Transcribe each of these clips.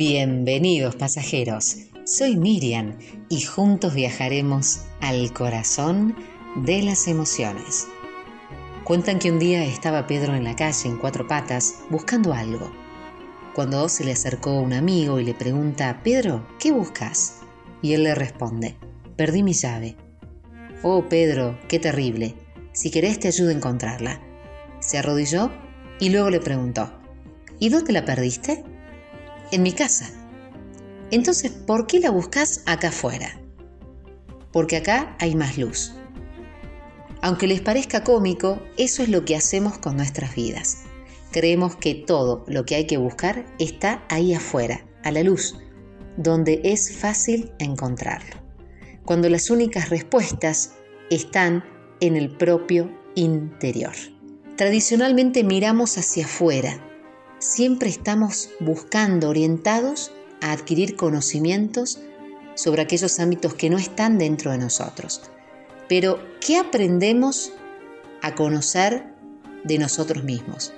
Bienvenidos pasajeros, soy Miriam y juntos viajaremos al corazón de las emociones. Cuentan que un día estaba Pedro en la calle en cuatro patas buscando algo. Cuando se le acercó un amigo y le pregunta, Pedro, ¿qué buscas? Y él le responde, perdí mi llave. Oh Pedro, qué terrible. Si querés te ayudo a encontrarla. Se arrodilló y luego le preguntó, ¿y dónde la perdiste? En mi casa. Entonces, ¿por qué la buscas acá afuera? Porque acá hay más luz. Aunque les parezca cómico, eso es lo que hacemos con nuestras vidas. Creemos que todo lo que hay que buscar está ahí afuera, a la luz, donde es fácil encontrarlo. Cuando las únicas respuestas están en el propio interior. Tradicionalmente miramos hacia afuera, siempre estamos buscando, orientados a adquirir conocimientos sobre aquellos ámbitos que no están dentro de nosotros. Pero, ¿qué aprendemos a conocer de nosotros mismos?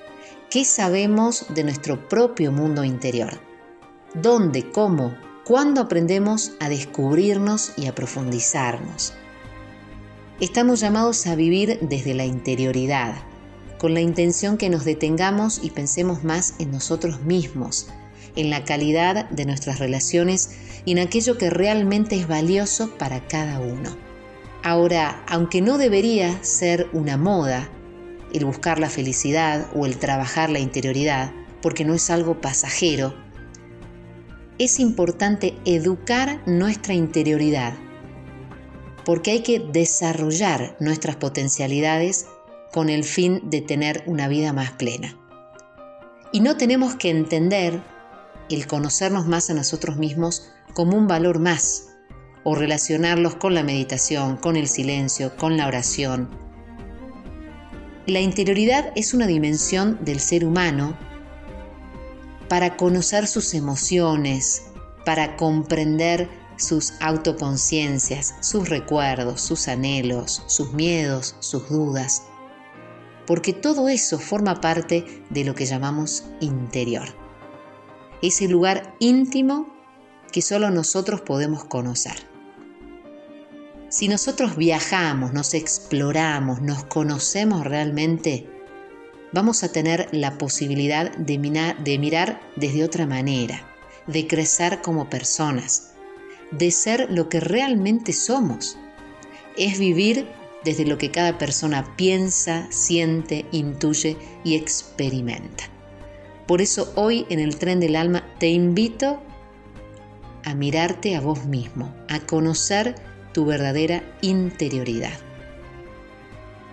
¿Qué sabemos de nuestro propio mundo interior? ¿Dónde, cómo, cuándo aprendemos a descubrirnos y a profundizarnos? Estamos llamados a vivir desde la interioridad, con la intención que nos detengamos y pensemos más en nosotros mismos, en la calidad de nuestras relaciones y en aquello que realmente es valioso para cada uno. Ahora, aunque no debería ser una moda el buscar la felicidad o el trabajar la interioridad, porque no es algo pasajero, es importante educar nuestra interioridad, porque hay que desarrollar nuestras potencialidades con el fin de tener una vida más plena. Y no tenemos que entender el conocernos más a nosotros mismos como un valor más, o relacionarlos con la meditación, con el silencio, con la oración. La interioridad es una dimensión del ser humano para conocer sus emociones, para comprender sus autoconciencias, sus recuerdos, sus anhelos, sus miedos, sus dudas porque todo eso forma parte de lo que llamamos interior. Ese lugar íntimo que solo nosotros podemos conocer. Si nosotros viajamos, nos exploramos, nos conocemos realmente, vamos a tener la posibilidad de, de mirar desde otra manera, de crecer como personas, de ser lo que realmente somos. Es vivir desde lo que cada persona piensa, siente, intuye y experimenta. Por eso hoy en el tren del alma te invito a mirarte a vos mismo, a conocer tu verdadera interioridad.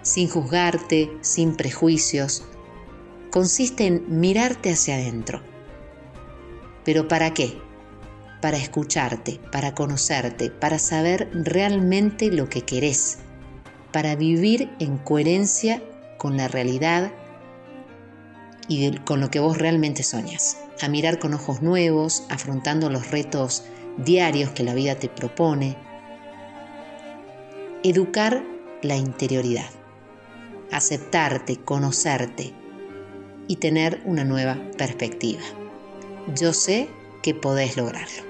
Sin juzgarte, sin prejuicios, consiste en mirarte hacia adentro. ¿Pero para qué? Para escucharte, para conocerte, para saber realmente lo que querés, para vivir en coherencia con la realidad y con lo que vos realmente soñas, a mirar con ojos nuevos, afrontando los retos diarios que la vida te propone, educar la interioridad, aceptarte, conocerte y tener una nueva perspectiva. Yo sé que podés lograrlo.